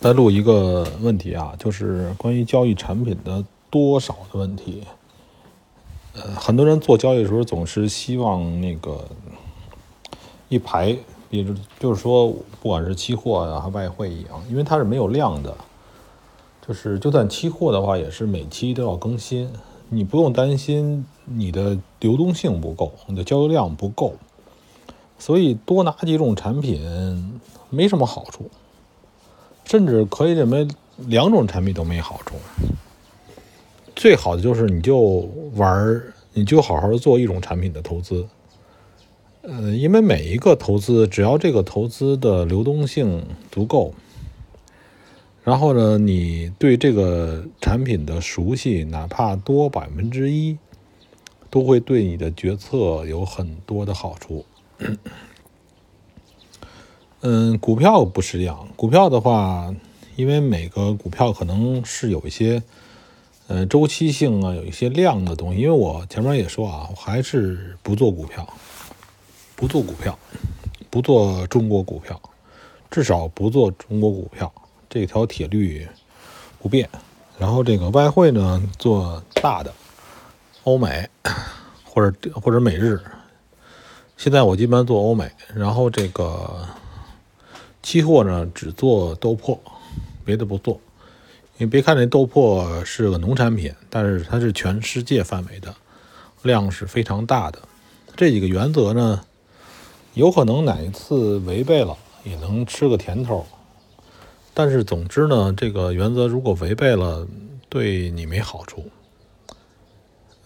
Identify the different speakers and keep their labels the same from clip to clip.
Speaker 1: 再录一个问题啊，就是关于交易产品的多少的问题。呃，很多人做交易的时候总是希望那个一排，比如就是说，不管是期货呀、和外汇一样，因为它是没有量的，就是就算期货的话，也是每期都要更新，你不用担心你的流动性不够，你的交易量不够，所以多拿几种产品没什么好处。甚至可以认为两种产品都没好处。最好的就是你就玩你就好好做一种产品的投资。呃，因为每一个投资，只要这个投资的流动性足够，然后呢，你对这个产品的熟悉，哪怕多百分之一，都会对你的决策有很多的好处。嗯，股票不是这样。股票的话，因为每个股票可能是有一些，呃，周期性啊，有一些量的东西。因为我前面也说啊，我还是不做股票，不做股票，不做中国股票，至少不做中国股票，这条铁律不变。然后这个外汇呢，做大的，欧美或者或者美日。现在我基本上做欧美，然后这个。期货呢，只做豆粕，别的不做。你别看这豆粕是个农产品，但是它是全世界范围的，量是非常大的。这几个原则呢，有可能哪一次违背了，也能吃个甜头。但是总之呢，这个原则如果违背了，对你没好处。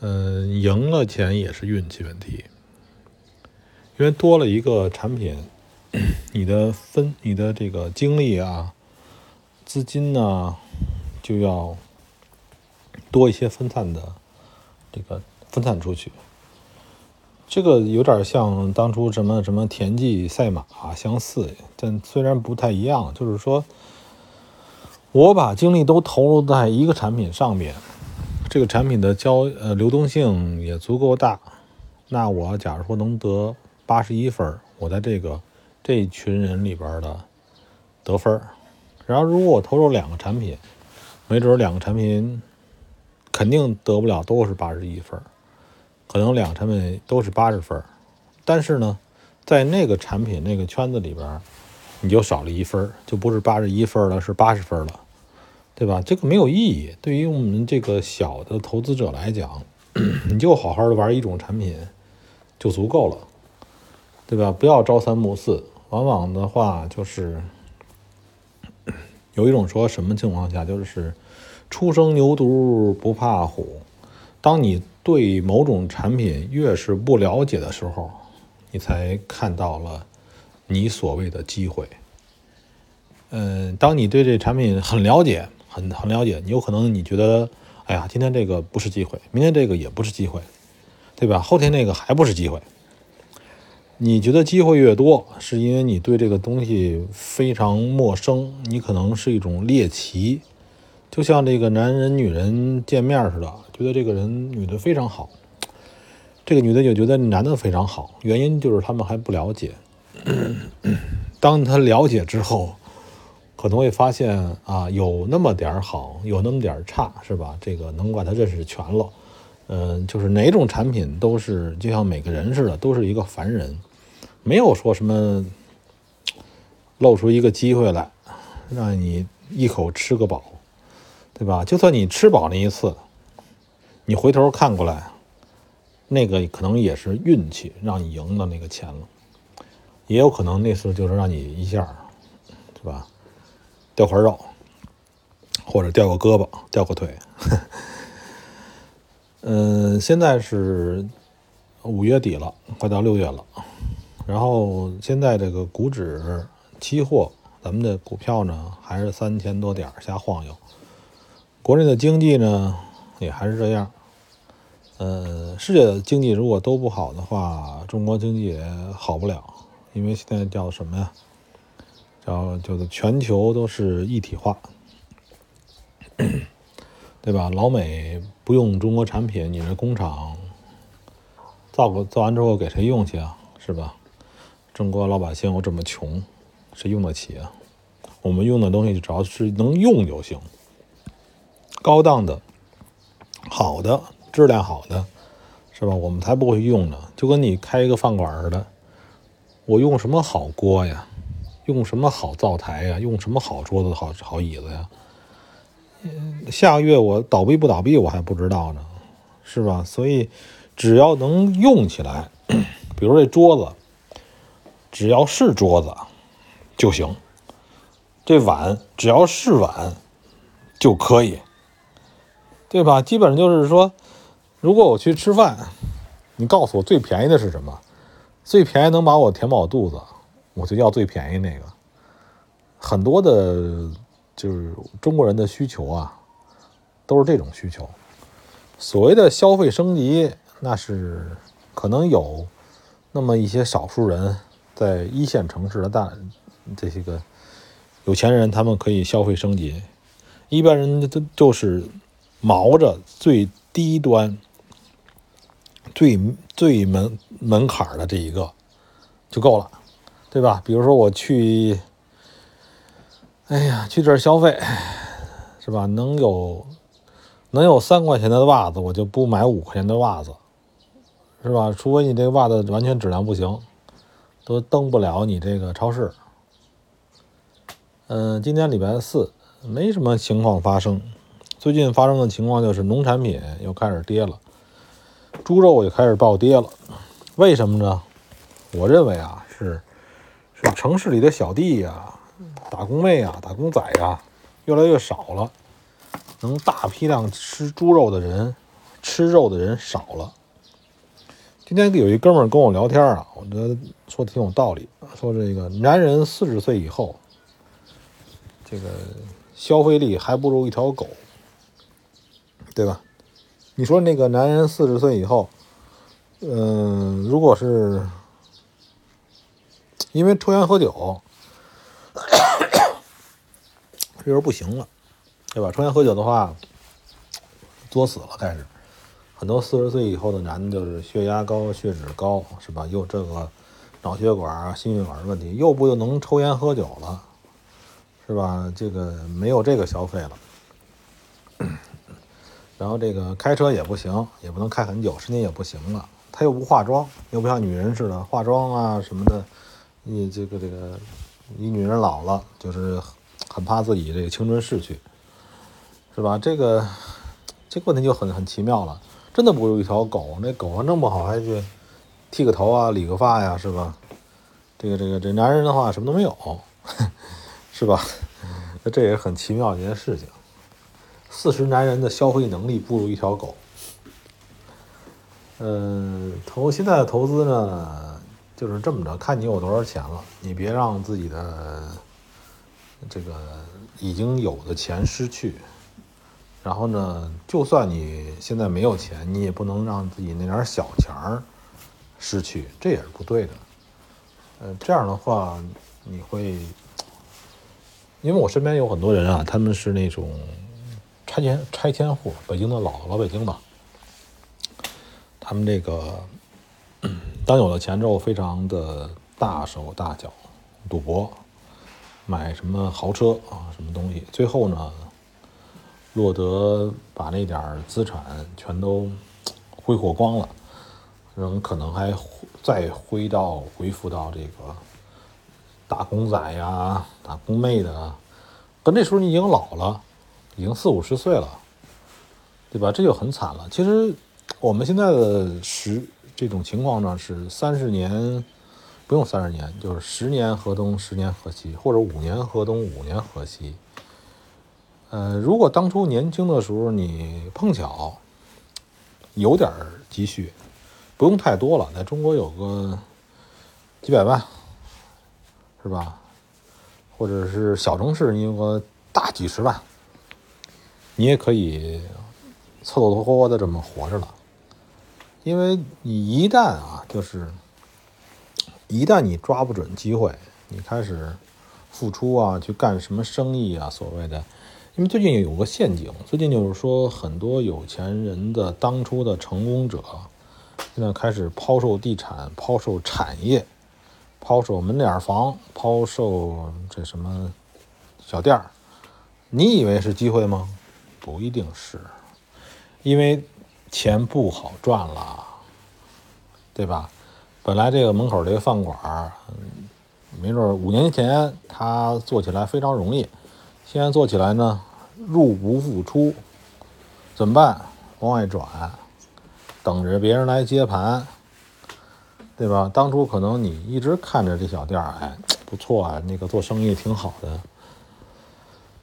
Speaker 1: 嗯，赢了钱也是运气问题，因为多了一个产品。你的分，你的这个精力啊，资金呢，就要多一些分散的，这个分散出去。这个有点像当初什么什么田忌赛马相似，但虽然不太一样，就是说，我把精力都投入在一个产品上面，这个产品的交呃流动性也足够大，那我假如说能得八十一分，我在这个。这一群人里边的得分然后如果我投入两个产品，没准两个产品肯定得不了都是八十一分可能两个产品都是八十分但是呢，在那个产品那个圈子里边，你就少了一分就不是八十一分了，是八十分了，对吧？这个没有意义。对于我们这个小的投资者来讲，你就好好的玩一种产品就足够了，对吧？不要朝三暮四。往往的话就是 有一种说什么情况下，就是初生牛犊不怕虎。当你对某种产品越是不了解的时候，你才看到了你所谓的机会。嗯，当你对这产品很了解，很很了解，你有可能你觉得，哎呀，今天这个不是机会，明天这个也不是机会，对吧？后天那个还不是机会。你觉得机会越多，是因为你对这个东西非常陌生，你可能是一种猎奇，就像这个男人女人见面似的，觉得这个人女的非常好，这个女的就觉得男的非常好，原因就是他们还不了解。当他了解之后，可能会发现啊，有那么点好，有那么点差，是吧？这个能把他认识全了。嗯，就是哪种产品都是就像每个人似的，都是一个凡人。没有说什么露出一个机会来，让你一口吃个饱，对吧？就算你吃饱那一次，你回头看过来，那个可能也是运气让你赢的那个钱了，也有可能那次就是让你一下，对吧？掉块肉，或者掉个胳膊，掉个腿。嗯，现在是五月底了，快到六月了。然后现在这个股指期货，咱们的股票呢还是三千多点瞎晃悠。国内的经济呢也还是这样。呃，世界经济如果都不好的话，中国经济也好不了。因为现在叫什么呀？叫叫做全球都是一体化，对吧？老美不用中国产品，你这工厂造个造完之后给谁用去啊？是吧？中国老百姓又这么穷，谁用得起啊？我们用的东西只要是能用就行。高档的、好的、质量好的，是吧？我们才不会用呢。就跟你开一个饭馆似的，我用什么好锅呀？用什么好灶台呀？用什么好桌子、好好椅子呀？下个月我倒闭不倒闭我还不知道呢，是吧？所以只要能用起来，比如这桌子，只要是桌子就行；这碗只要是碗就可以，对吧？基本上就是说，如果我去吃饭，你告诉我最便宜的是什么？最便宜能把我填饱肚子，我就要最便宜那个。很多的。就是中国人的需求啊，都是这种需求。所谓的消费升级，那是可能有那么一些少数人在一线城市的大这些个有钱人，他们可以消费升级。一般人都就是毛着最低端、最最门门槛的这一个就够了，对吧？比如说我去。哎呀，去这儿消费，是吧？能有能有三块钱的袜子，我就不买五块钱的袜子，是吧？除非你这个袜子完全质量不行，都登不了你这个超市。嗯，今天礼拜四，没什么情况发生。最近发生的情况就是农产品又开始跌了，猪肉也开始暴跌了。为什么呢？我认为啊，是是城市里的小弟呀。打工妹啊，打工仔呀，越来越少了。能大批量吃猪肉的人，吃肉的人少了。今天有一哥们跟我聊天啊，我觉得说的挺有道理。说这个男人四十岁以后，这个消费力还不如一条狗，对吧？你说那个男人四十岁以后，嗯，如果是因为抽烟喝酒。这人不行了，对吧？抽烟喝酒的话，作死了。开始，很多四十岁以后的男的，就是血压高、血脂高，是吧？又这个脑血管、心血管的问题，又不能抽烟喝酒了，是吧？这个没有这个消费了。然后这个开车也不行，也不能开很久，身体也不行了。他又不化妆，又不像女人似的化妆啊什么的。你这个这个，你女人老了就是。很怕自己这个青春逝去，是吧？这个这个问题就很很奇妙了，真的不如一条狗。那狗还弄不好还去剃个头啊、理个发呀，是吧？这个这个这男人的话什么都没有，是吧？那这也是很奇妙的一件事情。四十男人的消费能力不如一条狗。嗯，投现在的投资呢，就是这么着，看你有多少钱了，你别让自己的。这个已经有的钱失去，然后呢，就算你现在没有钱，你也不能让自己那点小钱儿失去，这也是不对的。呃，这样的话，你会，因为我身边有很多人啊，他们是那种拆迁拆迁户，北京的老老北京吧，他们这个当有了钱之后，非常的大手大脚，赌博。买什么豪车啊，什么东西？最后呢，落得把那点资产全都挥霍光了，人可能还再回到回复到这个打工仔呀、打工妹的，但那时候你已经老了，已经四五十岁了，对吧？这就很惨了。其实我们现在的时这种情况呢，是三十年。不用三十年，就是十年河东，十年河西，或者五年河东，五年河西。呃，如果当初年轻的时候你碰巧有点积蓄，不用太多了，在中国有个几百万，是吧？或者是小城市你有个大几十万，你也可以凑凑合合的这么活着了。因为你一旦啊，就是。一旦你抓不准机会，你开始付出啊，去干什么生意啊？所谓的，因为最近有个陷阱，最近就是说很多有钱人的当初的成功者，现在开始抛售地产、抛售产业、抛售门脸房、抛售这什么小店儿，你以为是机会吗？不一定是，因为钱不好赚了，对吧？本来这个门口这个饭馆，没准五年前他做起来非常容易，现在做起来呢，入不敷出，怎么办？往外转，等着别人来接盘，对吧？当初可能你一直看着这小店儿，哎，不错啊，那个做生意挺好的。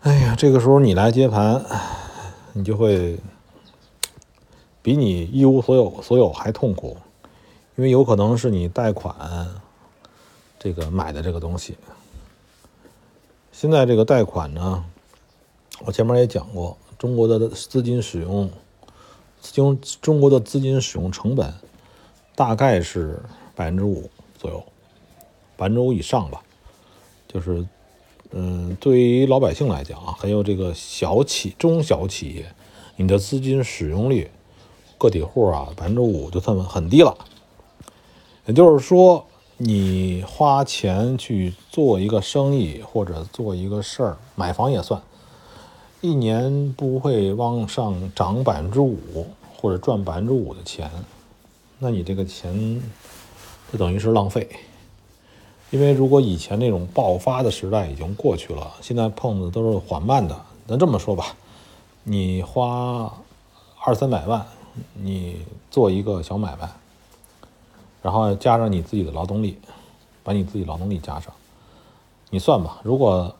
Speaker 1: 哎呀，这个时候你来接盘，你就会比你一无所有所有还痛苦，因为有可能是你贷款这个买的这个东西。现在这个贷款呢，我前面也讲过，中国的资金使用。中中国的资金使用成本大概是百分之五左右，百分之五以上吧。就是，嗯，对于老百姓来讲啊，还有这个小企、中小企业，你的资金使用率，个体户啊，百分之五就算很低了。也就是说，你花钱去做一个生意或者做一个事儿，买房也算。一年不会往上涨百分之五，或者赚百分之五的钱，那你这个钱就等于是浪费。因为如果以前那种爆发的时代已经过去了，现在碰的都是缓慢的。那这么说吧，你花二三百万，你做一个小买卖，然后加上你自己的劳动力，把你自己劳动力加上，你算吧，如果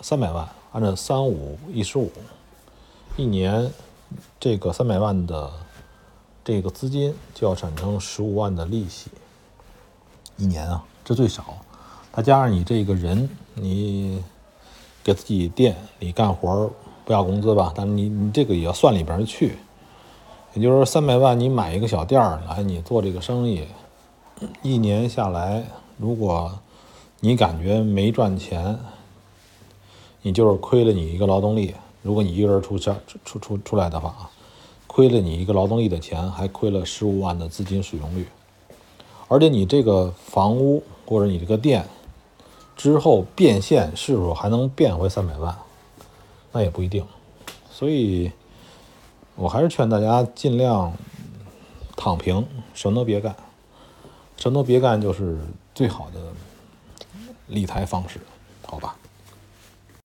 Speaker 1: 三百万。按照三五一十五，一年这个三百万的这个资金就要产生十五万的利息，一年啊，这最少。再加上你这个人，你给自己店里干活不要工资吧？但是你你这个也要算里边去。也就是说，三百万你买一个小店儿来，你做这个生意，一年下来，如果你感觉没赚钱。你就是亏了你一个劳动力，如果你一个人出钱出出出来的话啊，亏了你一个劳动力的钱，还亏了十五万的资金使用率，而且你这个房屋或者你这个店之后变现是否还能变回三百万，那也不一定，所以我还是劝大家尽量躺平，什么都别干，什么都别干就是最好的理财方式，好吧？